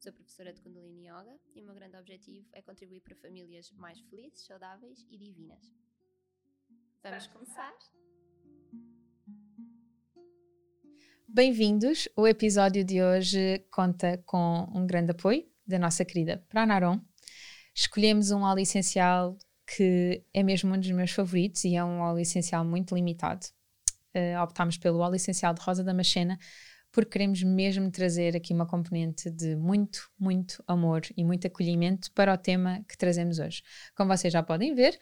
sou professora de Kundalini Yoga e o meu grande objetivo é contribuir para famílias mais felizes, saudáveis e divinas. Vamos começar? Bem-vindos! O episódio de hoje conta com um grande apoio da nossa querida Pranaron. Escolhemos um óleo essencial que é mesmo um dos meus favoritos e é um óleo essencial muito limitado. Uh, optámos pelo óleo essencial de rosa da Machena porque queremos mesmo trazer aqui uma componente de muito, muito amor e muito acolhimento para o tema que trazemos hoje. Como vocês já podem ver,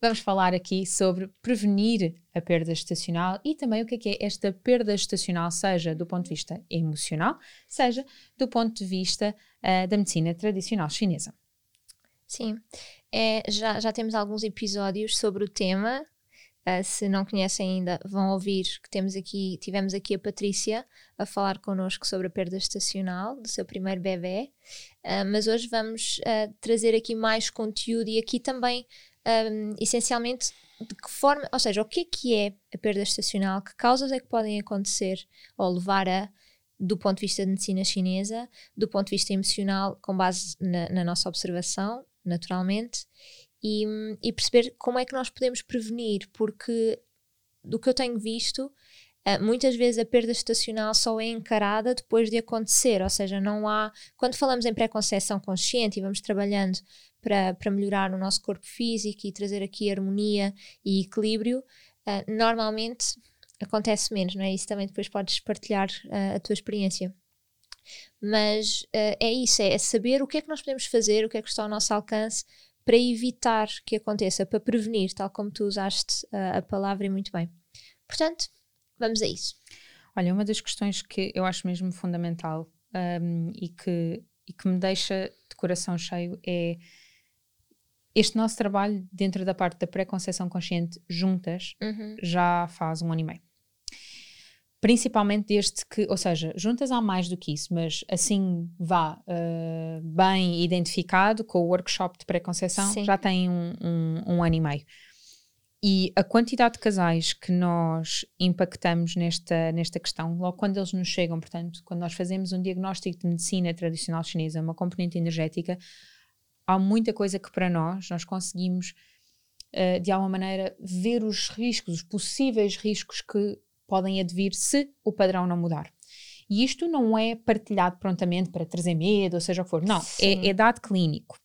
vamos falar aqui sobre prevenir a perda estacional e também o que é, que é esta perda estacional, seja do ponto de vista emocional, seja do ponto de vista uh, da medicina tradicional chinesa. Sim, é, já, já temos alguns episódios sobre o tema. Uh, se não conhecem ainda, vão ouvir que temos aqui, tivemos aqui a Patrícia a falar connosco sobre a perda estacional do seu primeiro bebê. Uh, mas hoje vamos uh, trazer aqui mais conteúdo e aqui também, um, essencialmente, de que forma, ou seja, o que é que é a perda estacional, que causas é que podem acontecer ou levar a, do ponto de vista de medicina chinesa, do ponto de vista emocional, com base na, na nossa observação, naturalmente, e, e, perceber como é que nós podemos prevenir, porque do que eu tenho visto, uh, muitas vezes a perda estacional só é encarada depois de acontecer, ou seja, não há. Quando falamos em pré-conceição consciente e vamos trabalhando para, para melhorar o nosso corpo físico e trazer aqui harmonia e equilíbrio, uh, normalmente acontece menos, não é? Isso também depois podes partilhar uh, a tua experiência. Mas uh, é isso, é, é, saber o que é que nós podemos fazer, o que é que está ao nosso alcance para evitar que aconteça, para prevenir, tal como tu usaste uh, a palavra e muito bem. Portanto, vamos a isso. Olha, uma das questões que eu acho mesmo fundamental um, e, que, e que me deixa de coração cheio é este nosso trabalho dentro da parte da pré-conceição consciente juntas uhum. já faz um ano e meio principalmente desde que, ou seja, juntas há mais do que isso, mas assim vá uh, bem identificado com o workshop de pré-conceição, já tem um, um, um, ano e meio. E a quantidade de casais que nós impactamos nesta, nesta questão, logo quando eles nos chegam, portanto, quando nós fazemos um diagnóstico de medicina tradicional chinesa, uma componente energética, há muita coisa que para nós, nós conseguimos, uh, de alguma maneira, ver os riscos, os possíveis riscos que podem advir se o padrão não mudar. E isto não é partilhado prontamente para trazer medo, ou seja o que for. Não, é, é, dado clínico.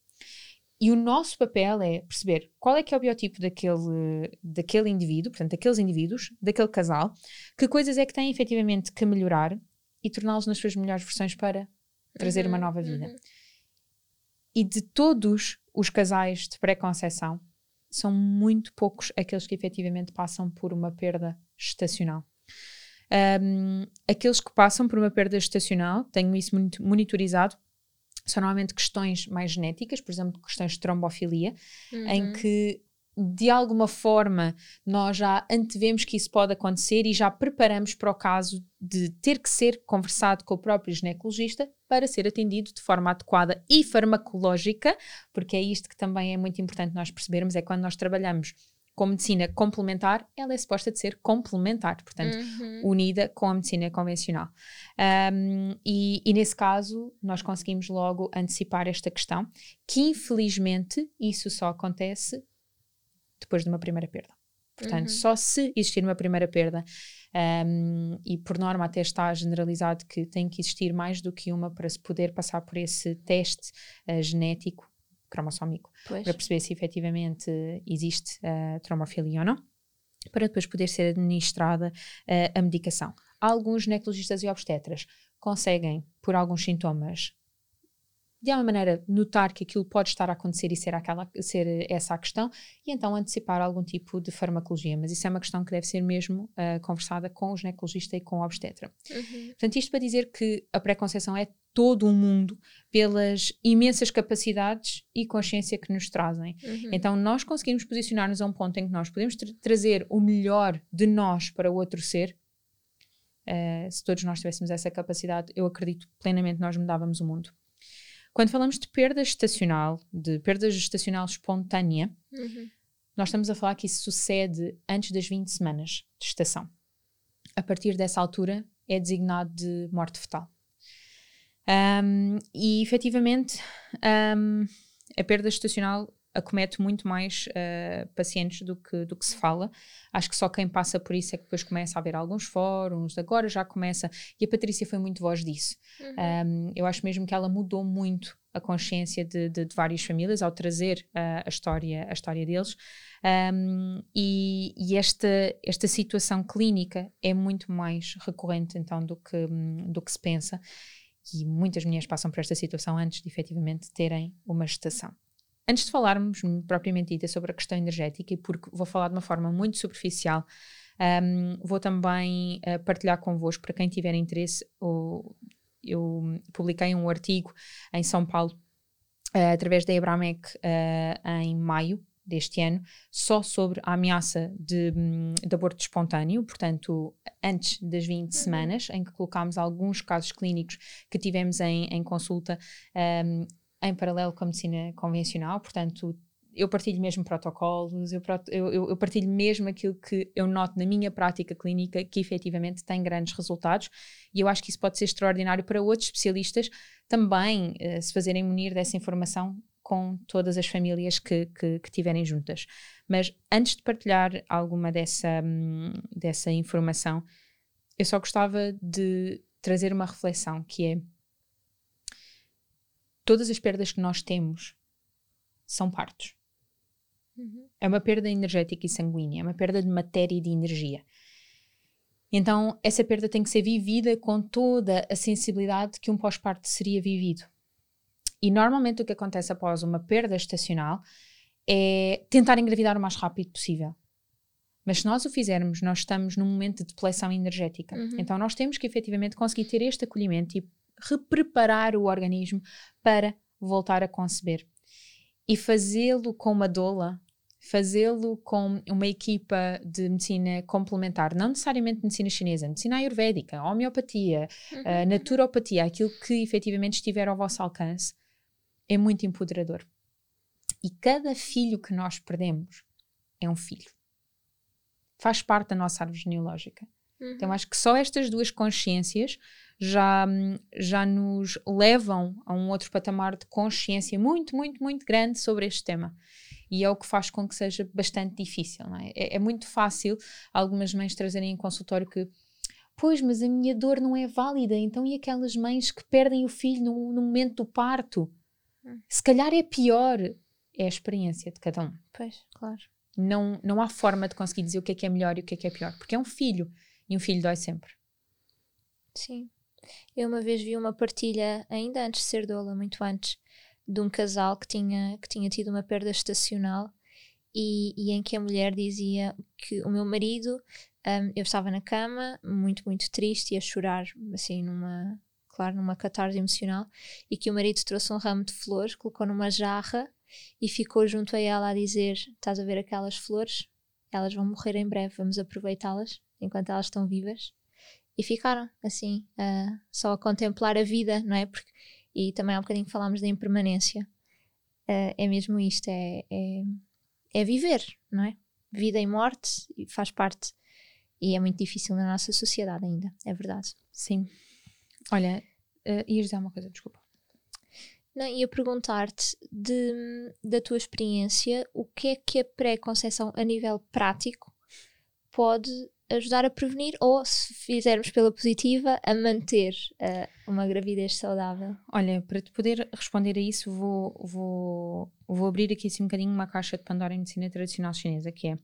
E o nosso papel é perceber qual é que é o biotipo daquele, daquele indivíduo, portanto, daqueles indivíduos, daquele casal, que coisas é que têm efetivamente que melhorar e torná-los nas suas melhores versões para trazer uhum, uma nova vida. Uhum. E de todos os casais de pré-conceição, são muito poucos aqueles que efetivamente passam por uma perda estacional. Um, aqueles que passam por uma perda estacional, tenho isso muito monitorizado, são normalmente questões mais genéticas, por exemplo, questões de trombofilia, uhum. em que de alguma forma nós já antevemos que isso pode acontecer e já preparamos para o caso de ter que ser conversado com o próprio ginecologista para ser atendido de forma adequada e farmacológica, porque é isto que também é muito importante nós percebermos, é quando nós trabalhamos com medicina complementar, ela é suposta de ser complementar, portanto, uhum. unida com a medicina convencional. Um, e, e, nesse caso, nós conseguimos logo antecipar esta questão, que infelizmente isso só acontece depois de uma primeira perda. Portanto, uhum. só se existir uma primeira perda, um, e por norma até está generalizado que tem que existir mais do que uma para se poder passar por esse teste uh, genético cromossómico pois. para perceber se efetivamente existe uh, traumofilia ou não, para depois poder ser administrada uh, a medicação. Alguns ginecologistas e obstetras conseguem, por alguns sintomas, de alguma maneira notar que aquilo pode estar a acontecer e ser, aquela, ser essa a questão, e então antecipar algum tipo de farmacologia. Mas isso é uma questão que deve ser mesmo uh, conversada com o ginecologista e com o obstetra. Uhum. Portanto, isto para dizer que a pré-conceição é todo o mundo pelas imensas capacidades e consciência que nos trazem. Uhum. Então, nós conseguimos posicionar-nos a um ponto em que nós podemos tra trazer o melhor de nós para o outro ser. Uh, se todos nós tivéssemos essa capacidade, eu acredito plenamente nós mudávamos o mundo. Quando falamos de perda gestacional, de perda gestacional espontânea, Uhum. nós estamos a falar que isso sucede antes das 20 semanas de gestação. A partir dessa altura é designado de morte fetal. Um, e efetivamente um, a perda gestacional acomete muito mais uh, pacientes do que, do que se fala. Acho que só quem passa por isso é que depois começa a haver alguns fóruns, agora já começa. E a Patrícia foi muito voz disso. Uhum. Um, eu acho mesmo que ela mudou muito a consciência de, de, de várias famílias ao trazer uh, a, história, a história deles. Um, e, e esta, esta situação clínica é muito mais recorrente então do que, do que se pensa. E muitas mulheres passam por esta situação antes de efetivamente terem uma gestação. Antes de falarmos propriamente dita sobre a questão energética, e porque vou falar de uma forma muito superficial, um, vou também uh, partilhar convosco, para quem tiver interesse, o, eu publiquei um artigo em São Paulo, uh, através da Ebramec, uh, em maio deste ano, só sobre a ameaça de, de aborto espontâneo, portanto, antes das 20 semanas, em que colocámos alguns casos clínicos que tivemos em, em consulta um, em paralelo com a medicina convencional, portanto, eu partilho mesmo protocolos, eu, eu, eu, partilho mesmo aquilo que eu noto na minha prática clínica que efetivamente tem grandes resultados. E eu acho que isso pode ser extraordinário para outros especialistas também uh, se fazerem munir dessa informação com todas as famílias que, que, que tiverem juntas. Mas antes de partilhar alguma dessa, hum, dessa informação, eu só gostava de trazer uma reflexão que é todas as perdas que nós temos são partos. Uhum. É uma perda energética e sanguínea, é uma perda de matéria e de energia. Então, essa perda tem que ser vivida com toda a sensibilidade que um pós-parto seria vivido. E normalmente o que acontece após uma perda estacional é tentar engravidar o mais rápido possível. Mas se nós o fizermos, nós estamos num momento de depleção energética. Uhum. Então nós temos que efetivamente conseguir ter este acolhimento e repreparar o organismo para voltar a conceber. E fazê-lo com uma doula, fazê-lo com uma equipa de medicina complementar, não necessariamente medicina chinesa, medicina ayurvédica, homeopatia, Uhum. uh, naturopatia, aquilo que efetivamente estiver ao vosso alcance, é muito empoderador. E cada filho que nós perdemos é um filho. Faz parte da nossa árvore genealógica. Uhum. Então acho que só estas duas consciências já, já nos levam a um outro patamar de consciência muito, muito, muito grande sobre este tema. E é o que faz com que seja bastante difícil. É? É, é muito fácil algumas mães trazerem em consultório que pois, mas a minha dor não é válida, então e aquelas mães que perdem o filho no, no momento do parto? Hum. Se calhar é pior. É a experiência de cada um. Pois, claro. Não, não há forma de conseguir dizer o que é que é melhor e o que é que é pior, porque é um filho e um filho dói sempre. Sim. Eu uma vez vi uma partilha, ainda antes de ser doula, muito antes, de um casal que tinha, que tinha tido uma perda estacional e, e em que a mulher dizia que o meu marido, um, eu estava na cama, muito, muito triste e a chorar, assim, numa, claro, numa catarse emocional, e que o marido trouxe um ramo de flores, colocou numa jarra e ficou junto a ela a dizer: Estás a ver aquelas flores? Elas vão morrer em breve, vamos aproveitá-las enquanto elas estão vivas. E ficaram assim, uh, só a contemplar a vida, não é? Porque, e também há um bocadinho falámos da impermanência. Uh, é mesmo isto, é, é, é viver, não é? Vida e morte faz parte. E é muito difícil na nossa sociedade ainda, é verdade. Sim. Olha, uh, ias dizer uma coisa, desculpa. Não, ia perguntar-te da tua experiência o que é que a pré-conceição a nível prático pode ajudar a prevenir ou, se fizermos pela positiva, a manter uh, uma gravidez saudável? Olha, para te poder responder a isso, vou, vou, vou abrir aqui assim um bocadinho uma caixa de Pandora em medicina tradicional chinesa, que é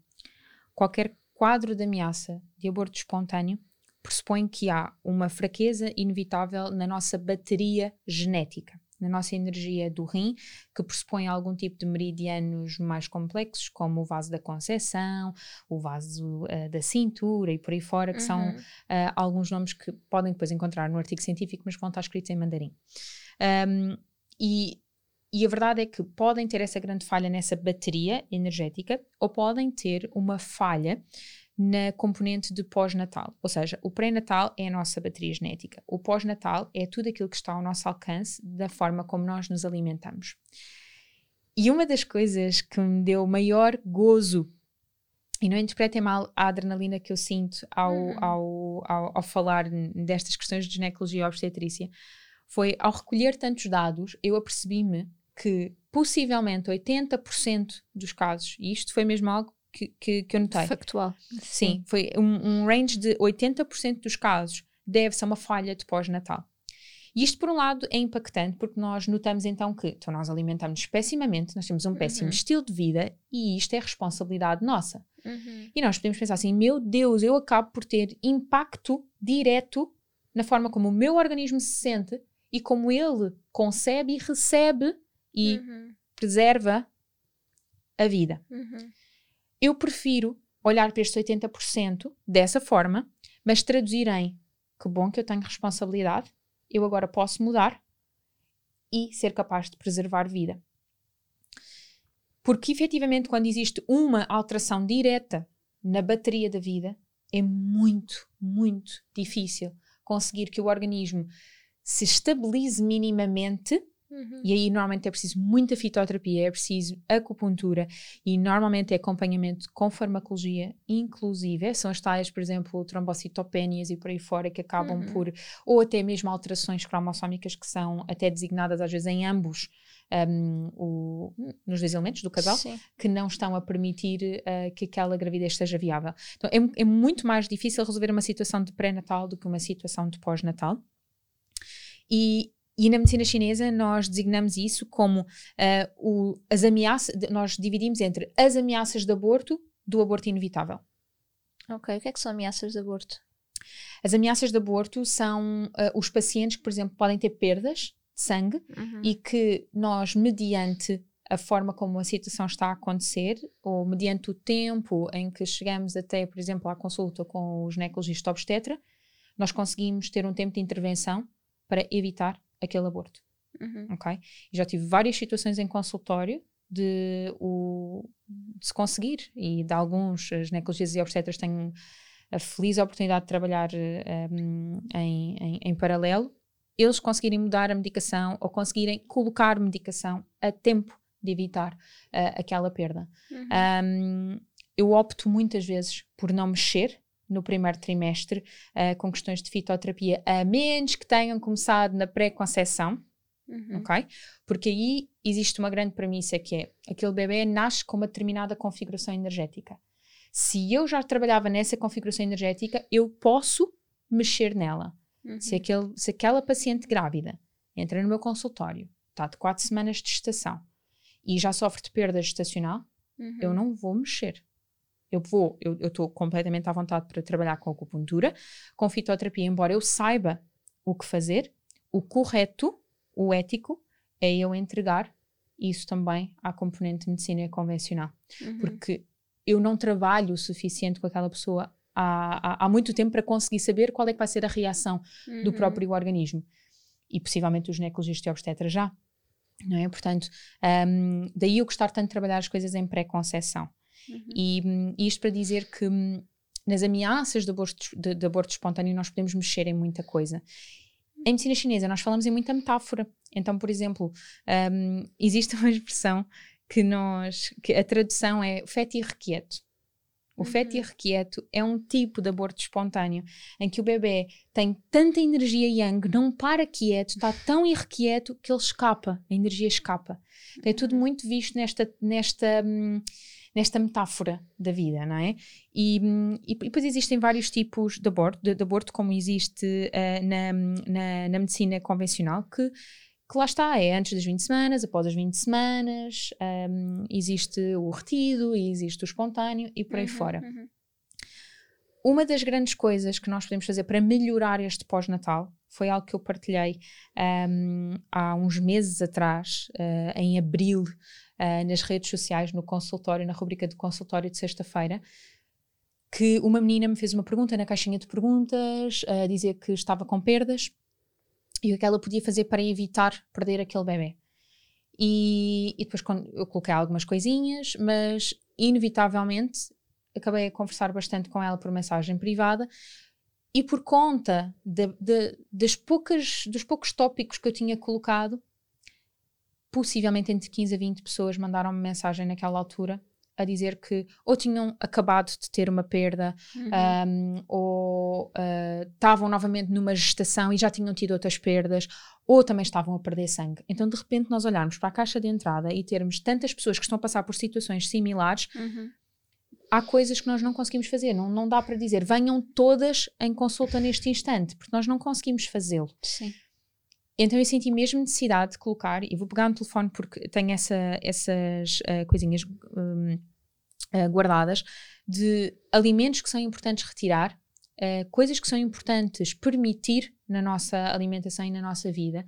qualquer quadro de ameaça de aborto espontâneo pressupõe que há uma fraqueza inevitável na nossa bateria genética. na nossa energia do rim, que pressupõe algum tipo de meridianos mais complexos, como o vaso da conceição, o vaso uh, da cintura e por aí fora, que uhum. são uh, alguns nomes que podem depois encontrar no artigo científico, mas vão estar escritos em mandarim. Um, e, e a verdade é que podem ter essa grande falha nessa bateria energética ou podem ter uma falha na componente de pós-natal. Ou seja, o pré-natal é a nossa bateria genética. O pós-natal é tudo aquilo que está ao nosso alcance da forma como nós nos alimentamos. E uma das coisas que me deu maior gozo, e não interpretem mal a adrenalina que eu sinto ao, uhum. ao, ao, ao, falar destas questões de ginecologia e obstetrícia, foi ao recolher tantos dados, eu apercebi-me que possivelmente 80% dos casos, e isto foi mesmo algo que, que, que eu notei. Factual. Sim, foi um, um range de 80% dos casos deve-se a uma falha de pós-natal. E isto, por um lado, é impactante porque nós notamos então que então, nós alimentamos pessimamente, nós temos um péssimo uhum. estilo de vida e isto é responsabilidade nossa. Uhum. E nós podemos pensar assim: meu Deus, eu acabo por ter impacto direto na forma como o meu organismo se sente e como ele concebe e recebe e uhum. preserva a vida. Uhum. Eu prefiro olhar para estes 80% dessa forma, mas traduzir em que bom que eu tenho responsabilidade, eu agora posso mudar e ser capaz de preservar vida. Porque efetivamente, quando existe uma alteração direta na bateria da vida, é muito, muito difícil conseguir que o organismo se estabilize minimamente Uhum. E aí normalmente é preciso muita fitoterapia, é preciso acupuntura e normalmente é acompanhamento com farmacologia, inclusive são as tais, por exemplo, trombocitopénias e por aí fora que acabam uhum. por, ou até mesmo alterações cromossómicas que são até designadas às vezes em ambos um, o, nos dois elementos do casal, Sim. que não estão a permitir uh, que aquela gravidez seja viável. Então é, é muito mais difícil resolver uma situação de pré-natal do que uma situação de pós-natal. E, e na medicina chinesa nós designamos isso como uh, o, as ameaças, nós dividimos entre as ameaças de aborto do aborto inevitável. Ok, o que é que são ameaças de aborto? As ameaças de aborto são uh, os pacientes que, por exemplo, podem ter perdas de sangue uhum. e que nós, mediante a forma como a situação está a acontecer, ou mediante o tempo em que chegamos até, por exemplo, à consulta com o ginecologista obstetra, nós conseguimos ter um tempo de intervenção para evitar aquele aborto. Uhum. Ok? Já tive várias situações em consultório de, o, de se conseguir, e de alguns ginecologistas e obstetras têm a feliz oportunidade de trabalhar um, em, em, em paralelo, eles conseguirem mudar a medicação ou conseguirem colocar medicação a tempo de evitar uh, aquela perda. Uhum. Um, eu opto muitas vezes por não mexer no primeiro trimestre uh, com questões de fitoterapia, a menos que tenham começado na pré-conceição, uhum. ok? Porque aí existe uma grande premissa que é aquele bebê nasce com uma determinada configuração energética. Se eu já trabalhava nessa configuração energética, eu posso mexer nela. Uhum. Se, aquele, se aquela paciente grávida entra no meu consultório, está de quatro semanas de gestação e já sofre de perda gestacional, uhum. eu não vou mexer eu vou, eu estou completamente à vontade para trabalhar com acupuntura, com fitoterapia, embora eu saiba o que fazer, o correto, o ético, é eu entregar isso também à componente de medicina convencional. Uhum. Porque eu não trabalho o suficiente com aquela pessoa há, há, há, muito tempo para conseguir saber qual é que vai ser a reação uhum. do próprio organismo. E possivelmente os ginecologistas e obstetras já. Não é? Portanto, um, daí eu gostar tanto de trabalhar as coisas em pré-conceição. Uhum. E, hum, isto para dizer que hum, nas ameaças de aborto, de, de aborto espontâneo nós podemos mexer em muita coisa. Em medicina chinesa nós falamos em muita metáfora. Então, por exemplo, um, existe uma expressão que nós, que a tradução é feto irrequieto. O uhum. feto irrequieto é um tipo de aborto espontâneo em que o bebê tem tanta energia yang, não para quieto, está tão irrequieto que ele escapa, a energia escapa. Então, é tudo uhum. muito visto nesta, nesta hum, nesta metáfora da vida, não é? E, e, depois existem vários tipos de aborto, de, de aborto como existe uh, na, na, na, medicina convencional, que, que lá está, é antes das 20 semanas, após as 20 semanas, um, existe o retido, existe o espontâneo e por aí uhum, fora. Uhum. uma das grandes coisas que nós podemos fazer para melhorar este pós-natal foi algo que eu partilhei um, há uns meses atrás, uh, em abril, uh, nas redes sociais, no consultório, na rubrica do consultório de sexta-feira, que uma menina me fez uma pergunta na caixinha de perguntas, a dizer que estava com perdas e o que ela podia fazer para evitar perder aquele bebê. E, e depois eu coloquei algumas coisinhas, mas inevitavelmente acabei a conversar bastante com ela por mensagem privada e por conta de, de, das poucas, dos poucos tópicos que eu tinha colocado, possivelmente entre 15 a 20 pessoas mandaram-me mensagem naquela altura a dizer que ou tinham acabado de ter uma perda uhum. um, ou uh, estavam novamente numa gestação e já tinham tido outras perdas ou também estavam a perder sangue. Então, de repente, nós olharmos para a caixa de entrada e termos tantas pessoas que estão a passar por situações similares, uhum. há coisas que nós não conseguimos fazer. Não, não dá para dizer venham todas em consulta neste instante, porque nós não conseguimos fazê-lo. Sim. Então eu senti mesmo necessidade de colocar, e vou pegar no telefone porque tenho essa, essas uh, coisinhas um, uh, guardadas, de alimentos que são importantes retirar, uh, coisas que são importantes permitir na nossa alimentação e na nossa vida.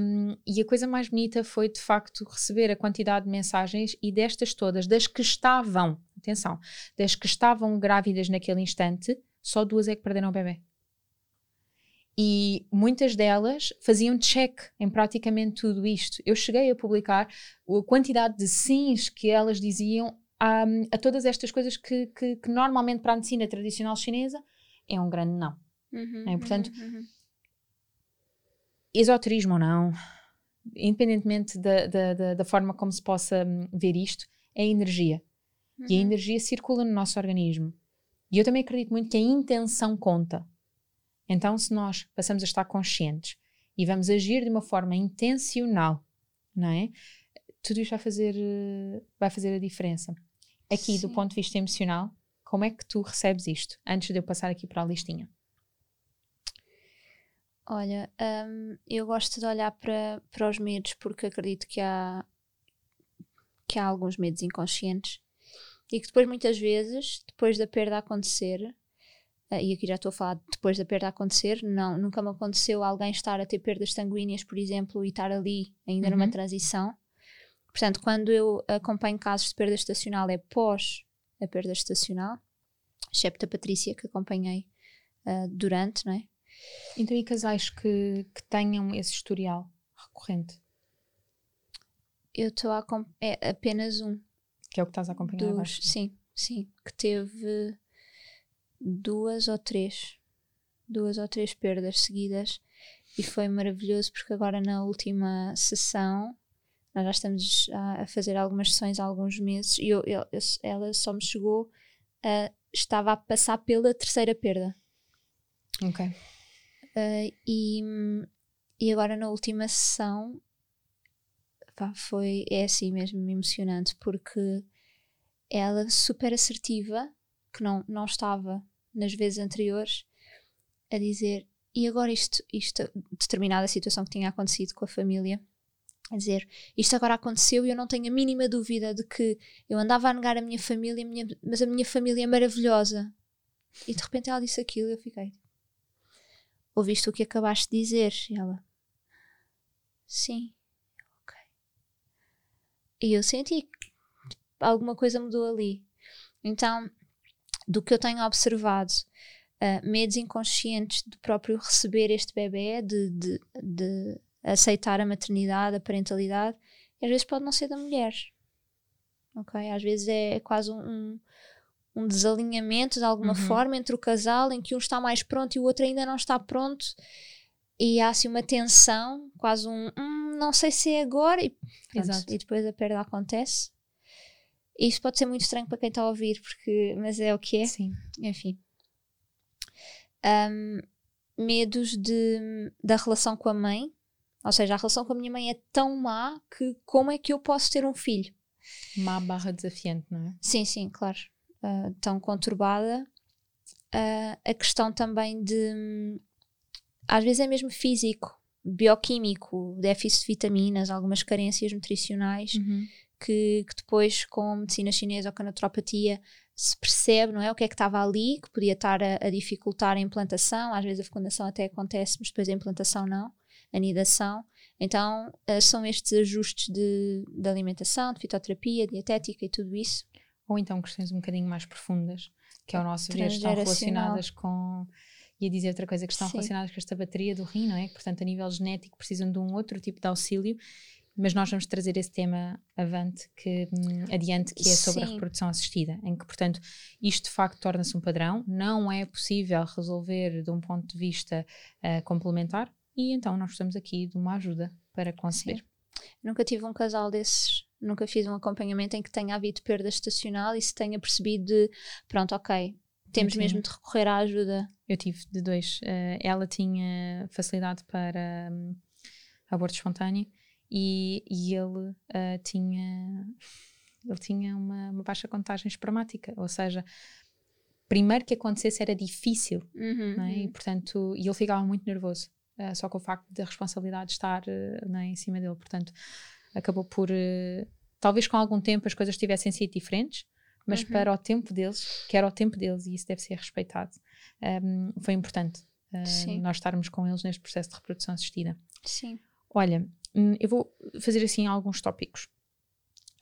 Um, e a coisa mais bonita foi de facto receber a quantidade de mensagens e destas todas, das que estavam, atenção, das que estavam grávidas naquele instante, só duas é que perderam o bebê e muitas delas faziam check em praticamente tudo isto. Eu cheguei a publicar a quantidade de sims que elas diziam a, a todas estas coisas que, que, que, normalmente para a medicina tradicional chinesa é um grande não. Uhum, é? Portanto, uhum, uhum. esoterismo ou não, independentemente da, da, da, da, forma como se possa hum, ver isto, é energia. E a uhum. energia circula no nosso organismo. E eu também acredito muito que a intenção conta. Então, se nós passamos a estar conscientes e vamos agir de uma forma intencional, não é? Tudo isto vai fazer, vai fazer a diferença. Aqui, Sim. do ponto de vista emocional, como é que tu recebes isto? Antes de eu passar aqui para a listinha. Olha, um, eu gosto de olhar para, para os medos porque acredito que há, que há alguns medos inconscientes e que depois, muitas vezes, depois da perda acontecer, e aqui já estou a falar depois da perda acontecer, não, nunca me aconteceu alguém estar a ter perdas sanguíneas, por exemplo, e estar ali ainda uhum. numa transição. Portanto, quando eu acompanho casos de perda estacional, é pós a perda estacional, excepto a Patrícia, que acompanhei uh, durante, não é? Então, e casais que, que tenham esse historial recorrente? Eu estou a é apenas um. Que é o que estás a acompanhar dos, Sim, sim. Que teve duas ou três, duas ou três perdas seguidas e foi maravilhoso porque agora na última sessão nós já estamos a, fazer algumas sessões há alguns meses e eu, eu, eu, ela só me chegou a, estava a passar pela terceira perda. Ok. Uh, e, e agora na última sessão pá, foi é assim mesmo emocionante porque ela super assertiva que não, não estava nas vezes anteriores a dizer e agora isto, isto, determinada situação que tinha acontecido com a família, a dizer isto agora aconteceu e eu não tenho a mínima dúvida de que eu andava a negar a minha família, a minha, mas a minha família é maravilhosa. E de repente ela disse aquilo e eu fiquei. Ouviste o que acabaste de dizer? E ela. Sim. Ok. E eu senti que alguma coisa mudou ali. Então, do que eu tenho observado, uh, medos inconscientes de próprio receber este bebê, de, de, de aceitar a maternidade, a parentalidade, e às vezes pode não ser da mulher. Ok? Às vezes é quase um, um desalinhamento de alguma uhum. forma entre o casal em que um está mais pronto e o outro ainda não está pronto e há assim uma tensão, quase um hum, não sei se é agora e, e depois a perda acontece isto pode ser muito estranho para quem está a ouvir, porque, mas é o que é. Sim. Enfim. Um, medos de, da relação com a mãe. Ou seja, a relação com a minha mãe é tão má que como é que eu posso ter um filho? Má barra desafiante, não é? Sim, sim, claro. Uh, tão conturbada. Uh, a questão também de. Às vezes é mesmo físico, bioquímico, déficit de vitaminas, algumas carências nutricionais. Uhum que, que depois com medicina chinesa ou com a naturopatia se percebe, não é? O que é que estava ali, que podia estar a, a, dificultar a implantação, às vezes a fecundação até acontece, mas depois a implantação não, a nidação. Então, uh, são estes ajustes de, de alimentação, de fitoterapia, dietética e tudo isso. Ou então questões um bocadinho mais profundas, que é o nosso ver, estão relacionadas com. Ia dizer outra coisa, que estão Sim. relacionadas com esta bateria do rim, não é? Que, portanto, a nível genético precisam de um outro tipo de auxílio mas nós vamos trazer esse tema avante, que, hum, adiante, que é sobre Sim. a reprodução assistida, em que, portanto, isto de facto torna-se um padrão, não é possível resolver de um ponto de vista uh, complementar, e então nós estamos aqui de uma ajuda para conceber. Sim. Nunca tive um casal desses, nunca fiz um acompanhamento em que tenha havido perda estacional e se tenha percebido de, pronto, ok, temos mesmo de recorrer à ajuda. Eu tive de dois. Uh, ela tinha facilidade para um, aborto espontâneo e, e ele uh, tinha ele tinha uma, uma, baixa contagem espermática, ou seja, primeiro que acontecesse era difícil, uhum, é? e uhum. portanto, e ele ficava muito nervoso, uh, só com o facto da responsabilidade estar uh, é, em cima dele, portanto, acabou por, talvez com algum tempo as coisas tivessem sido diferentes, mas uhum. para o tempo deles, que era o tempo deles, e isso deve ser respeitado, um, foi importante nós estarmos com eles neste processo de reprodução assistida. Sim. Olha, Hum, eu vou fazer assim alguns tópicos.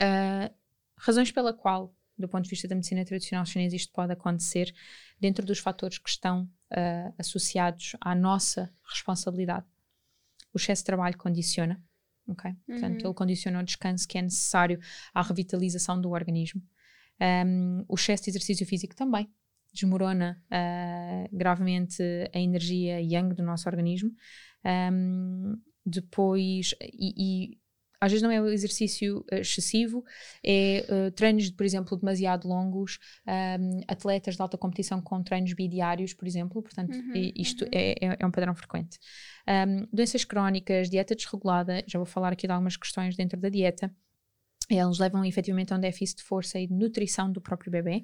Uh, razões pela qual, do ponto de vista da medicina tradicional chinesa, isto pode acontecer dentro dos fatores que estão uh, associados à nossa responsabilidade. O excesso de trabalho condiciona, ok? Uhum. Portanto, ele condiciona o descanso que é necessário à revitalização do organismo. Um, o excesso de exercício físico também desmorona uh, gravemente a energia yang do nosso organismo. Um, depois, e, e às vezes não é o exercício eh, excessivo, é uh, treinos, por exemplo, demasiado longos, um, atletas de alta competição com treinos bidiários, por exemplo, portanto, uhum, isto uhum. É, é, é, um padrão frequente. Um, doenças crónicas, dieta desregulada, já vou falar aqui de algumas questões dentro da dieta. Eles levam efetivamente a um déficit de força e de nutrição do próprio bebê.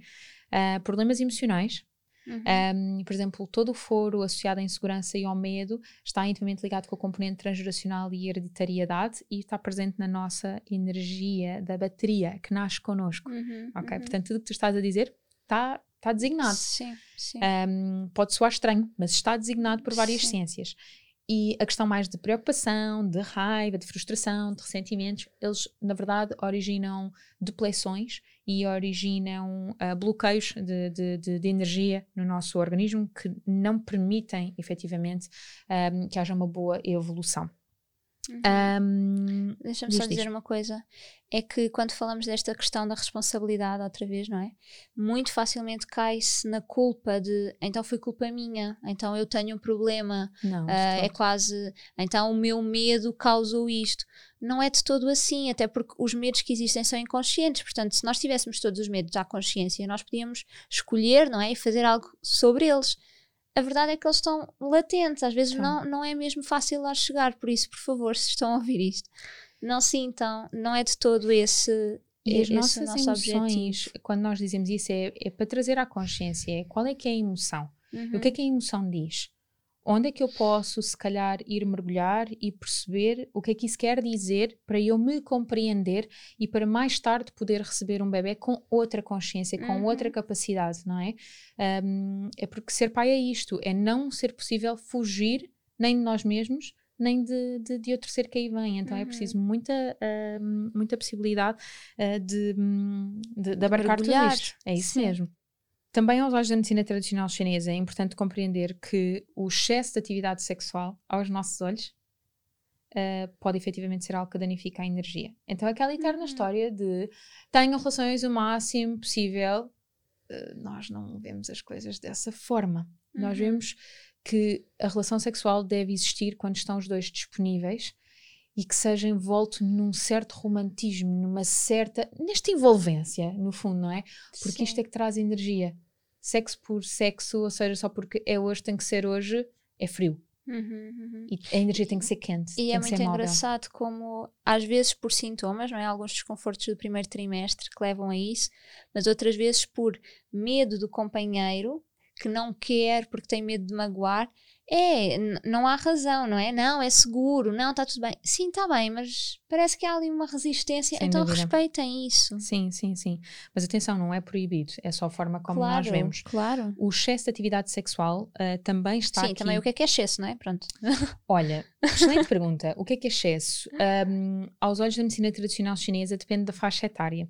Uh, problemas emocionais, Uhum. Um, por exemplo, todo o foro associado à insegurança e ao medo está intimamente ligado com o componente transgeracional e hereditariedade e está presente na nossa energia da bateria que nasce connosco. Uhum, ok? Uhum. Portanto, tudo o que tu estás a dizer está está designado. Sim, sim. Um, pode soar estranho, mas está designado por várias sim. ciências. E a questão mais de preocupação, de raiva, de frustração, de ressentimentos, eles, na verdade, originam depressões e originam uh, bloqueios de, de, de, de, energia no nosso organismo que não permitem, efetivamente, um, que haja uma boa evolução. Uhum. Um, Deixa-me só dizer uma coisa: é que quando falamos desta questão da responsabilidade, outra vez, não é? Muito facilmente cai-se na culpa de então foi culpa minha, então eu tenho um problema, não, uh, é quase então o meu medo causou isto. Não é de todo assim, até porque os medos que existem são inconscientes. Portanto, se nós tivéssemos todos os medos à consciência, nós podíamos escolher, não é? E fazer algo sobre eles a verdade é que eles estão latentes, às vezes então. não, não é mesmo fácil lá chegar, por isso, por favor, se estão a ouvir isto, não sintam, não é de todo esse. E as nossas emoções, objetivo. quando nós dizemos isso, é, é, para trazer à consciência é qual é que é a emoção. Uhum. O que é que a emoção diz? Onde é que eu posso, se calhar, ir mergulhar e perceber o que é que isso quer dizer para eu me compreender e para mais tarde poder receber um bebê com outra consciência, com uhum. outra capacidade, não é? Um, é porque ser pai é isto, é não ser possível fugir nem de nós mesmos, nem de, de, de, outro ser que aí vem. Então é uhum. é preciso muita, uh, muita possibilidade uh, de, de, de, abarcar tudo isto. É isso Sim. mesmo. Também aos olhos da medicina tradicional chinesa é importante compreender que o excesso de atividade sexual, aos nossos olhos, uh, pode efetivamente ser algo que danifica a energia. Então, aquela eterna uhum. história de tenham relações o máximo possível, uh, nós não vemos as coisas dessa forma. Uhum. Nós vemos que a relação sexual deve existir quando estão os dois disponíveis e que seja envolto num certo romantismo, numa certa. nesta envolvência, no fundo, não é? Porque Sim. isto é que traz energia. Sexo por sexo, ou seja, só porque é hoje, tem que ser hoje, é frio. Uhum, uhum. E a energia tem que ser quente. E é muito engraçado como, às vezes, por sintomas, não é? Alguns desconfortos do primeiro trimestre que levam a isso, mas outras vezes por medo do companheiro que não quer porque tem medo de magoar, é, não há razão, não é? Não, é seguro, não, está tudo bem. Sim, está bem, mas parece que há ali uma resistência, Sem então dúvida. respeitem isso. Sim, sim, sim. Mas atenção, não é proibido, é só a forma como claro, nós vemos. Claro. O excesso de atividade sexual uh, também está sim, aqui. também o que é que é excesso, não é? Pronto. Olha, excelente pergunta. O que é que é excesso? Um, aos olhos da medicina tradicional chinesa depende da faixa etária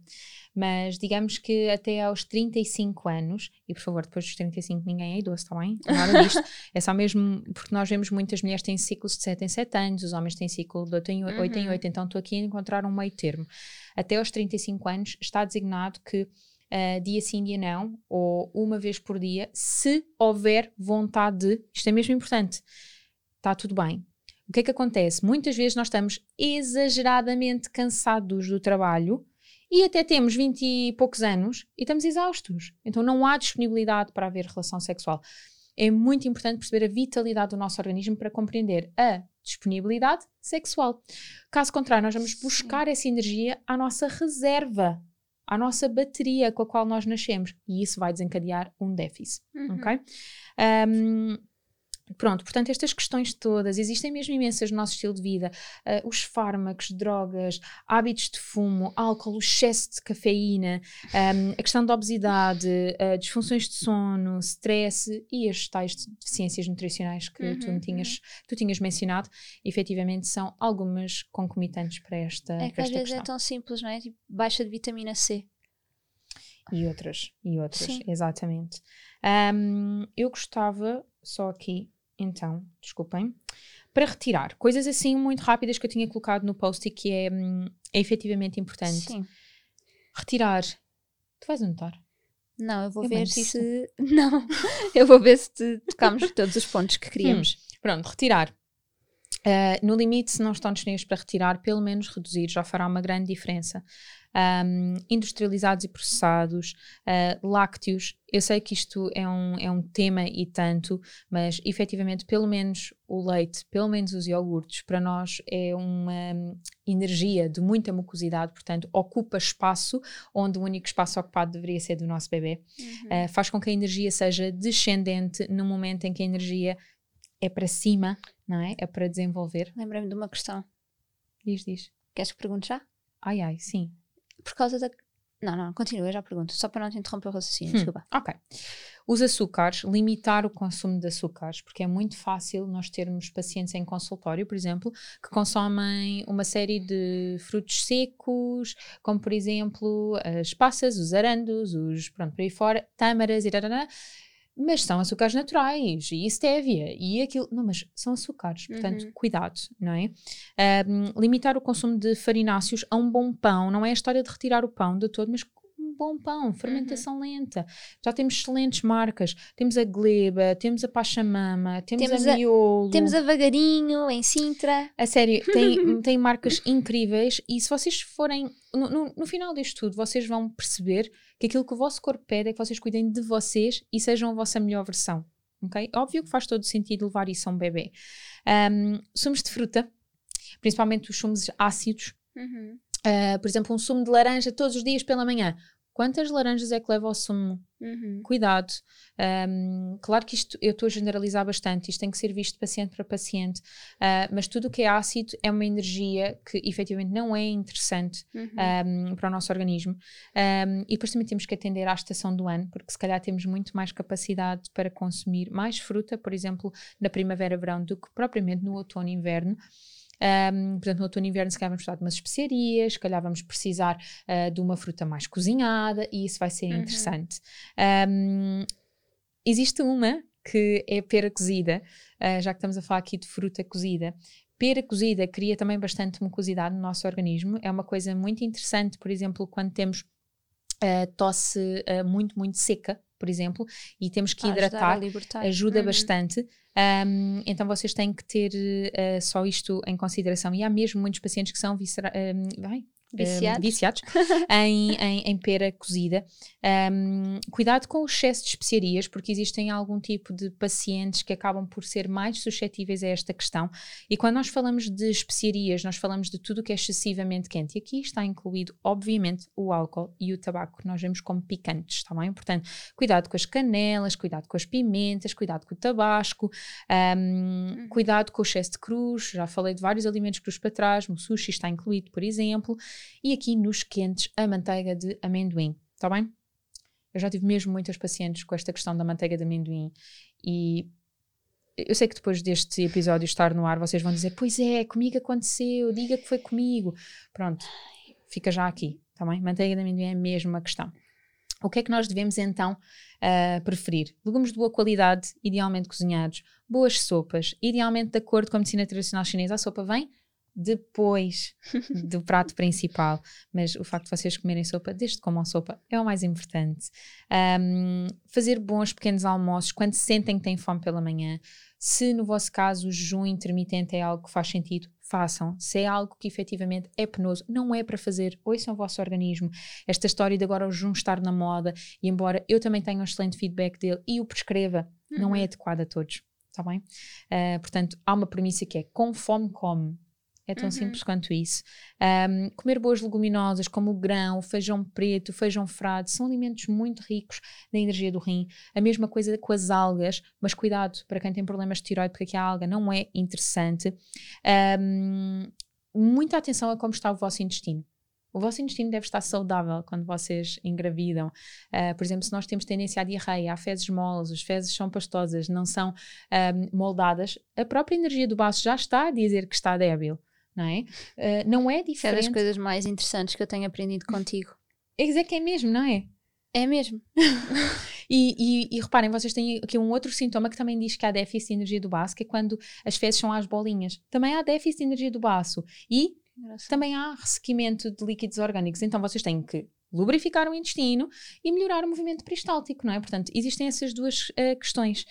mas digamos que até aos 35 anos, e por favor, depois dos 35 ninguém é idoso, está bem? Nada disto, é só mesmo porque nós vemos muitas mulheres têm ciclos de 7 em 7 anos, os homens têm ciclo de 8 em 8, uhum. 8, em 8 então estou aqui a encontrar um meio termo. Até aos 35 anos está designado que uh, dia sim, dia não, ou uma vez por dia, se houver vontade de, isto é mesmo importante, está tudo bem. O que é que acontece? Muitas vezes nós estamos exageradamente cansados do trabalho e até temos 20 e poucos anos e estamos exaustos. Então não há disponibilidade para haver relação sexual. É muito importante perceber a vitalidade do nosso organismo para compreender a disponibilidade sexual. Caso contrário, nós vamos buscar essa energia à nossa reserva, à nossa bateria com a qual nós nascemos. E isso vai desencadear um déficit. Uhum. Ok? Um, Pronto, portanto, estas questões todas, existem mesmo imensas no nosso estilo de vida. Uh, os fármacos, drogas, hábitos de fumo, álcool, o excesso de cafeína, um, a questão da obesidade, uh, disfunções de sono, stress e as tais deficiências nutricionais que uhum, tu, tinhas, uhum. tu tinhas mencionado, efetivamente são algumas concomitantes para esta É que às vezes é tão simples, não é? Tipo, baixa de vitamina C. E outras, e outras, Sim. exatamente. Um, eu gostava, só aqui, então, desculpem, para retirar coisas assim muito rápidas que eu tinha colocado no post e que é, hum, é efetivamente importante. Sim. Retirar. Tu vais anotar? Não, eu vou eu ver se. Não, eu vou ver se tocamos todos os pontos que queríamos. Hum, pronto, retirar. Uh, no limite, se não estão disponíveis para retirar, pelo menos reduzir já fará uma grande diferença um, industrializados e processados, uh, lácteos. Eu sei que isto é um, é um tema e tanto, mas efetivamente, pelo menos o leite, pelo menos os iogurtes, para nós é uma um, energia de muita mucosidade, portanto, ocupa espaço onde o único espaço ocupado deveria ser do nosso bebê. Uhum. Uh, faz com que a energia seja descendente no momento em que a energia é para cima, não é? É para desenvolver. Lembrei-me de uma questão. Diz, diz. Queres que pergunte já? Ai, ai, sim por causa da. Não, não, continua, eu já pergunto, só para não te interromper o raciocínio, hum, desculpa. Ok. Os açúcares, limitar o consumo de açúcares, porque é muito fácil nós termos pacientes em consultório, por exemplo, que consomem uma série de frutos secos, como por exemplo as passas, os arandos, os, pronto, por aí fora, tâmaras, e mas são açúcares naturais e stevia e aquilo. Não, mas são açúcares, portanto, uhum. cuidado, não é? Um, limitar o consumo de farináceos a um bom pão, não é a história de retirar o pão de todo, mas um bom pão, fermentação uhum. lenta. Já temos excelentes marcas. Temos a Gleba, temos a Pachamama, temos, temos a Miolo. Temos a Vagarinho, em Sintra. A sério, tem, tem marcas incríveis e se vocês forem... No, no, no final disto tudo, vocês vão perceber que aquilo que o vosso corpo pede é que vocês cuidem de vocês e sejam a vossa melhor versão. ok? Óbvio que faz todo sentido levar isso a um bebê. Um, sumos de fruta, principalmente os sumos ácidos. Uhum. Uh, por exemplo, um sumo de laranja todos os dias pela manhã. Quantas laranjas é que leva ao sumo? Uhum. Cuidado. Um, claro que isto eu estou a generalizar bastante, isto tem que ser visto paciente para paciente, uh, mas tudo o que é ácido é uma energia que efetivamente não é interessante uhum. um, para o nosso organismo. Um, e depois também temos que atender à estação do ano, porque se calhar temos muito mais capacidade para consumir mais fruta, por exemplo, na primavera-verão, do que propriamente no outono-inverno. Um, portanto, no outono e inverno, se calhar vamos precisar de umas especiarias, se calhar vamos precisar uh, de uma fruta mais cozinhada e isso vai ser uhum. interessante. Um, existe uma que é pera cozida, uh, já que estamos a falar aqui de fruta cozida. Pera cozida cria também bastante mucosidade no nosso organismo. É uma coisa muito interessante, por exemplo, quando temos uh, tosse uh, muito, muito seca, por exemplo, e temos que hidratar, ajuda uhum. bastante. Um, então vocês têm que ter uh, só isto em consideração. E há mesmo muitos pacientes que são viscera, um, vai, viciados, um, viciados em, em, em, pera cozida. Um, cuidado com o excesso de especiarias, porque existem algum tipo de pacientes que acabam por ser mais suscetíveis a esta questão. E quando nós falamos de especiarias, nós falamos de tudo que é excessivamente quente. E aqui está incluído, obviamente, o álcool e o tabaco, que nós vemos como picantes, está bem? Portanto, cuidado com as canelas, cuidado com as pimentas, cuidado com o tabasco, um, cuidado com o excesso de cruz. Já falei de vários alimentos cruz para trás, o sushi está incluído, por exemplo. E aqui nos quentes, a manteiga de amendoim, está bem? Eu já tive mesmo muitas pacientes com esta questão da manteiga de amendoim e eu sei que depois deste episódio estar no ar vocês vão dizer, pois é, comigo aconteceu, diga que foi comigo. Pronto, fica já aqui, tá bem? Manteiga de amendoim é mesmo uma questão. O que é que nós devemos então uh, preferir? Legumes de boa qualidade, idealmente cozinhados, boas sopas, idealmente de acordo com a medicina tradicional chinesa, a sopa vem depois do prato principal. Mas o facto de vocês comerem sopa, desde que comam sopa, é o mais importante. Um, fazer bons pequenos almoços quando sentem que têm fome pela manhã. Se no vosso caso o jejum intermitente é algo que faz sentido, façam. Se é algo que efetivamente é penoso, não é para fazer, ouçam o vosso organismo. Esta história de agora o jejum estar na moda, e embora eu também tenha um excelente feedback dele e o prescreva, uhum. não é uhum. adequado a todos. Está bem? Uh, portanto, há uma premissa que é com fome, come é tão uhum. simples quanto isso. Um, comer boas leguminosas como o grão, o feijão preto, o feijão frado, são alimentos muito ricos na energia do rim. A mesma coisa com as algas, mas cuidado para quem tem problemas de tiroide, porque aqui a alga não é interessante. Um, muita atenção a como está o vosso intestino. O vosso intestino deve estar saudável quando vocês engravidam. Uh, por exemplo, se nós temos tendência à diarreia, há fezes moles, as fezes são pastosas, não são um, moldadas, a própria energia do baço já está a dizer que está débil não é? Uh, não é diferente. É das coisas mais interessantes que eu tenho aprendido contigo. É dizer que é mesmo, não é? É mesmo. e, e, e, reparem, vocês têm aqui um outro sintoma que também diz que há déficit de energia do baço, que é quando as fezes são às bolinhas. Também há déficit de energia do baço. E também há ressequimento de líquidos orgânicos. Então vocês têm que lubrificar o intestino e melhorar o movimento peristáltico, não é? Portanto, existem essas duas uh, questões.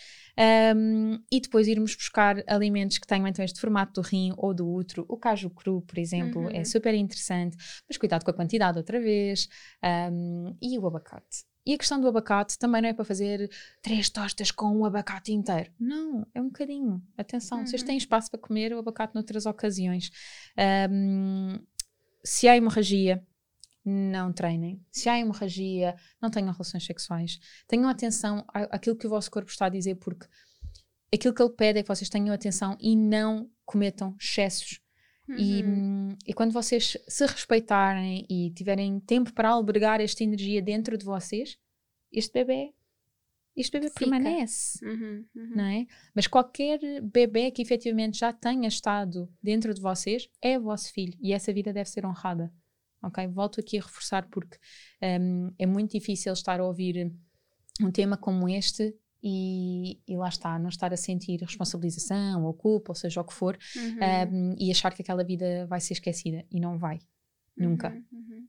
Um, e depois irmos buscar alimentos que tenham então este formato do rim ou do útero. O caju cru, por exemplo, é uhum. é super interessante, mas cuidado com a quantidade outra vez. Um, e o abacate. E a questão do abacate também não é para fazer três tostas com o abacate inteiro. Não, é um bocadinho. Atenção, uhum. vocês têm espaço para comer o abacate noutras ocasiões. Um, se há hemorragia, não treinem. Se há hemorragia, não tenham relações sexuais. Tenham atenção àquilo que o vosso corpo está a dizer, porque aquilo que ele pede é que vocês tenham atenção e não cometam excessos. Uhum. E, hum, e quando vocês se respeitarem e tiverem tempo para albergar esta energia dentro de vocês, este bebê este bebê Fica. permanece, uhum, uhum. não é? Mas qualquer bebê que efetivamente já tenha estado dentro de vocês é vosso filho e essa vida deve ser honrada ok? Volto aqui a reforçar porque um, é muito difícil estar a ouvir um tema como este e, e, lá está, não estar a sentir responsabilização ou culpa, ou seja o que for, uhum. um, e achar que aquela vida vai ser esquecida e não vai, nunca. Uhum, uhum.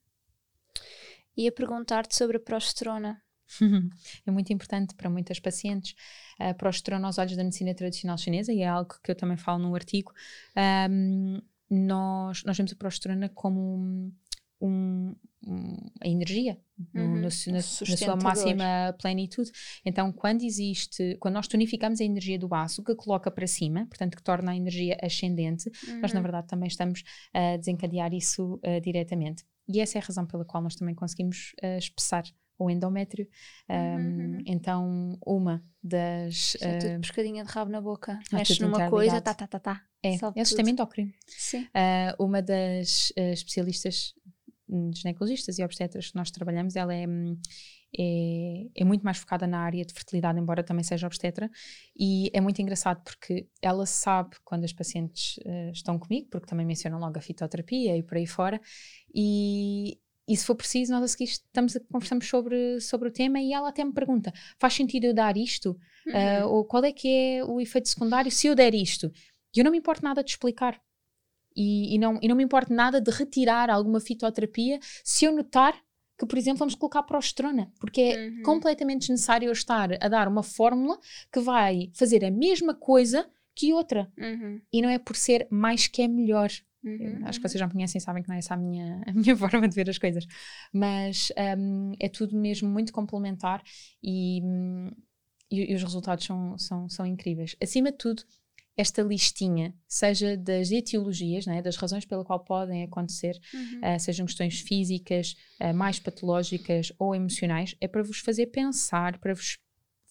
E a perguntar-te sobre a progesterona. é muito importante para muitas pacientes. A progesterona aos olhos da medicina tradicional chinesa, e é algo que eu também falo no artigo, um, nós, nós vemos a progesterona como um, um, a energia uhum. no, no, na, na, sua máxima plenitude. Então, quando existe, quando nós tonificamos a energia do baço, que coloca para cima, portanto, que torna a energia ascendente, uhum. nós, na uhum. verdade, também estamos a desencadear isso uh, diretamente. E essa é a razão pela qual nós também conseguimos uh, espessar o endométrio. Um, uhum. Então, uma das. É tudo uh, pescadinha de rabo na boca. Mexe numa coisa, tá, tá, tá, tá. É, é o sistema endócrino. Sim. Uh, uma das uh, especialistas ginecologistas e obstetras que nós trabalhamos, ela é, é, é, muito mais focada na área de fertilidade, embora também seja obstetra, e é muito engraçado porque ela sabe quando as pacientes uh, estão comigo, porque também mencionam logo a fitoterapia e por aí fora, e, e se for preciso, nós a seguir estamos a, conversamos sobre, sobre o tema e ela até me pergunta: faz sentido eu dar isto? Uhum. Uh, ou qual é que é o efeito secundário se eu der isto? E eu não me importo nada de explicar. E, e, não, e não me importa nada de retirar alguma fitoterapia se eu notar que, por exemplo, vamos colocar progesterona, porque é uhum. completamente desnecessário eu estar a dar uma fórmula que vai fazer a mesma coisa que outra. Uhum. E não é por ser mais que é melhor. Uhum, acho que vocês já me conhecem sabem que não é essa a minha, a minha forma de ver as coisas. Mas um, é tudo mesmo muito complementar e, hum, e, e, os resultados são, são, são incríveis. Acima de tudo, esta listinha, seja das etiologias, né, das razões pela qual podem acontecer, uhum. uh, sejam questões físicas, uh, mais patológicas ou emocionais, é para vos fazer pensar, para vos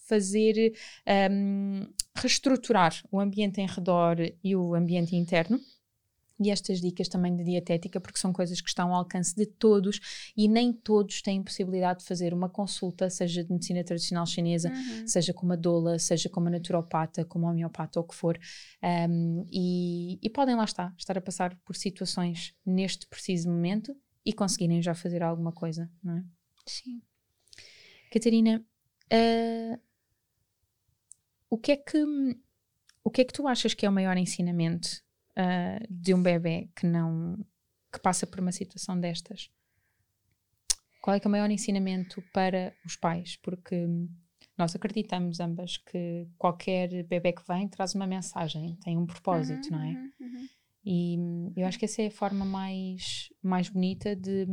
fazer um, reestruturar o ambiente em redor e o ambiente interno e estas dicas também de dietética, porque são coisas que estão ao alcance de todos e nem todos têm possibilidade de fazer uma consulta, seja de medicina tradicional chinesa, uhum. seja com uma doula, seja com uma naturopata, como homeopata ou o que for. Um, e, e, podem lá estar, estar a passar por situações neste preciso momento e conseguirem já fazer alguma coisa, não é? Sim. Catarina, uh, o que é que o que é que tu achas que é o maior ensinamento uh, de um bebê que não que passa por uma situação destas? Qual é que é o maior ensinamento para os pais? Porque nós acreditamos ambas que qualquer bebê que vem traz uma mensagem, tem um propósito, uhum, não é? Uhum, uhum. E eu acho que essa é a forma mais, mais bonita de,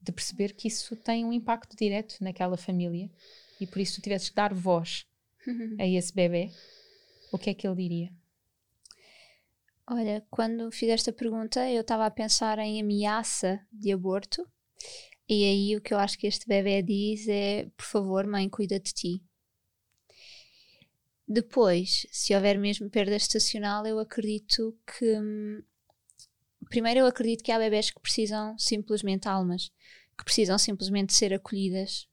de perceber que isso tem um impacto direto naquela família e por isso tu tivesses que dar voz a esse bebê, o que é que ele diria? Olha, quando fiz esta pergunta, eu estava a pensar em ameaça de aborto. E aí o que eu acho que este bebê diz é: por favor, mãe, cuida de ti. Depois, se houver mesmo perda estacional, eu acredito que. Primeiro, eu acredito que há bebés que precisam simplesmente almas, que precisam simplesmente ser acolhidas.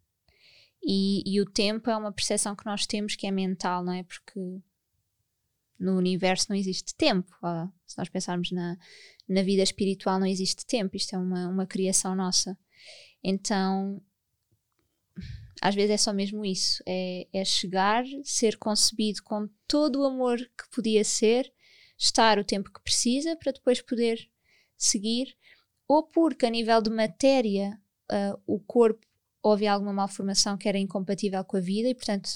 E, e o tempo é uma percepção que nós temos que é mental, não é? Porque no universo não existe tempo. se nós pensarmos na, na vida espiritual, não existe tempo. Isto é uma, uma criação nossa. Então, às vezes é só mesmo isso: é, é chegar, ser concebido com todo o amor que podia ser, estar o tempo que precisa para depois poder seguir, ou porque a nível de matéria uh, o corpo houve alguma malformação que era incompatível com a vida e, portanto,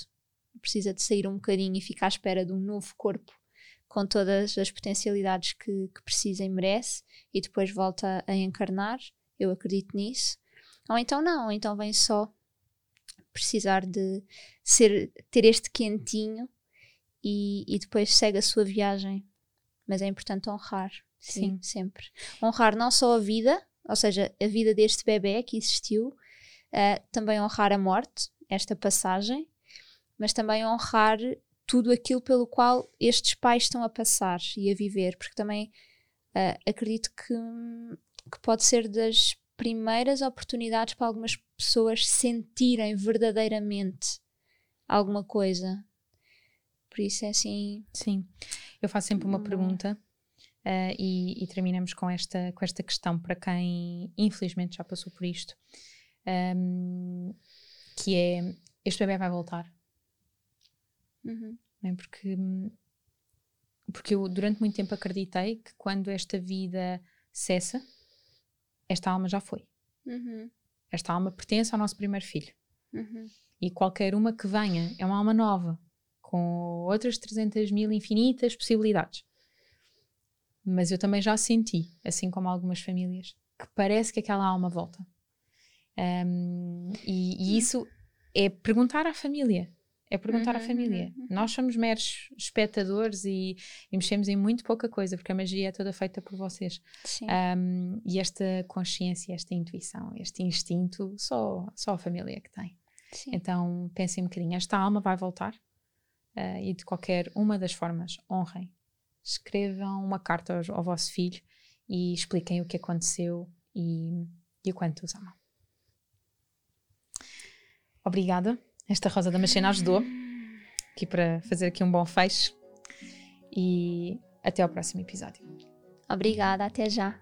precisa de sair um bocadinho e ficar à espera de um novo corpo com todas as potencialidades que, que precisa e merece e depois volta a encarnar. Eu acredito nisso. Ou então não, ou então vem só precisar de ser, ter este quentinho e, e depois segue a sua viagem. Mas é importante honrar, sim, sim, sempre. Honrar não só a vida, ou seja, a vida deste bebê que existiu, uh, também honrar a morte, esta passagem, mas também honrar tudo aquilo pelo qual estes pais estão a passar e a viver, porque também uh, acredito que, que pode ser das primeiras oportunidades para algumas pessoas sentirem verdadeiramente alguma coisa. Por isso é assim. Sim, eu faço sempre uma pergunta uh, e, e, terminamos com esta, com esta questão para quem infelizmente já passou por isto, um, que é este bebê vai voltar. Uhum. Né? Porque, porque eu durante muito tempo acreditei que quando esta vida cessa, esta alma já foi. Uhum. Esta alma pertence ao nosso primeiro filho. Uhum. E qualquer uma que venha é uma alma nova, com outras 300 mil infinitas possibilidades. Mas eu também já senti, assim como algumas famílias, que parece que aquela alma volta. Um, e, e, isso é perguntar à família: é perguntar uhum, à família. Uhum, uhum. Nós somos meros espectadores e, e, mexemos em muito pouca coisa, porque a magia é toda feita por vocês. Um, e esta consciência, esta intuição, este instinto, só, só a família que tem. Sim. Então pensem um bocadinho: esta alma vai voltar uh, e de qualquer uma das formas, honrem. Escrevam uma carta ao, ao vosso filho e expliquem o que aconteceu e, e o quanto os amam. Obrigada esta rosa da machina ajudou aqui para fazer aqui um bom fecho e até ao próximo episódio. Obrigada, até já.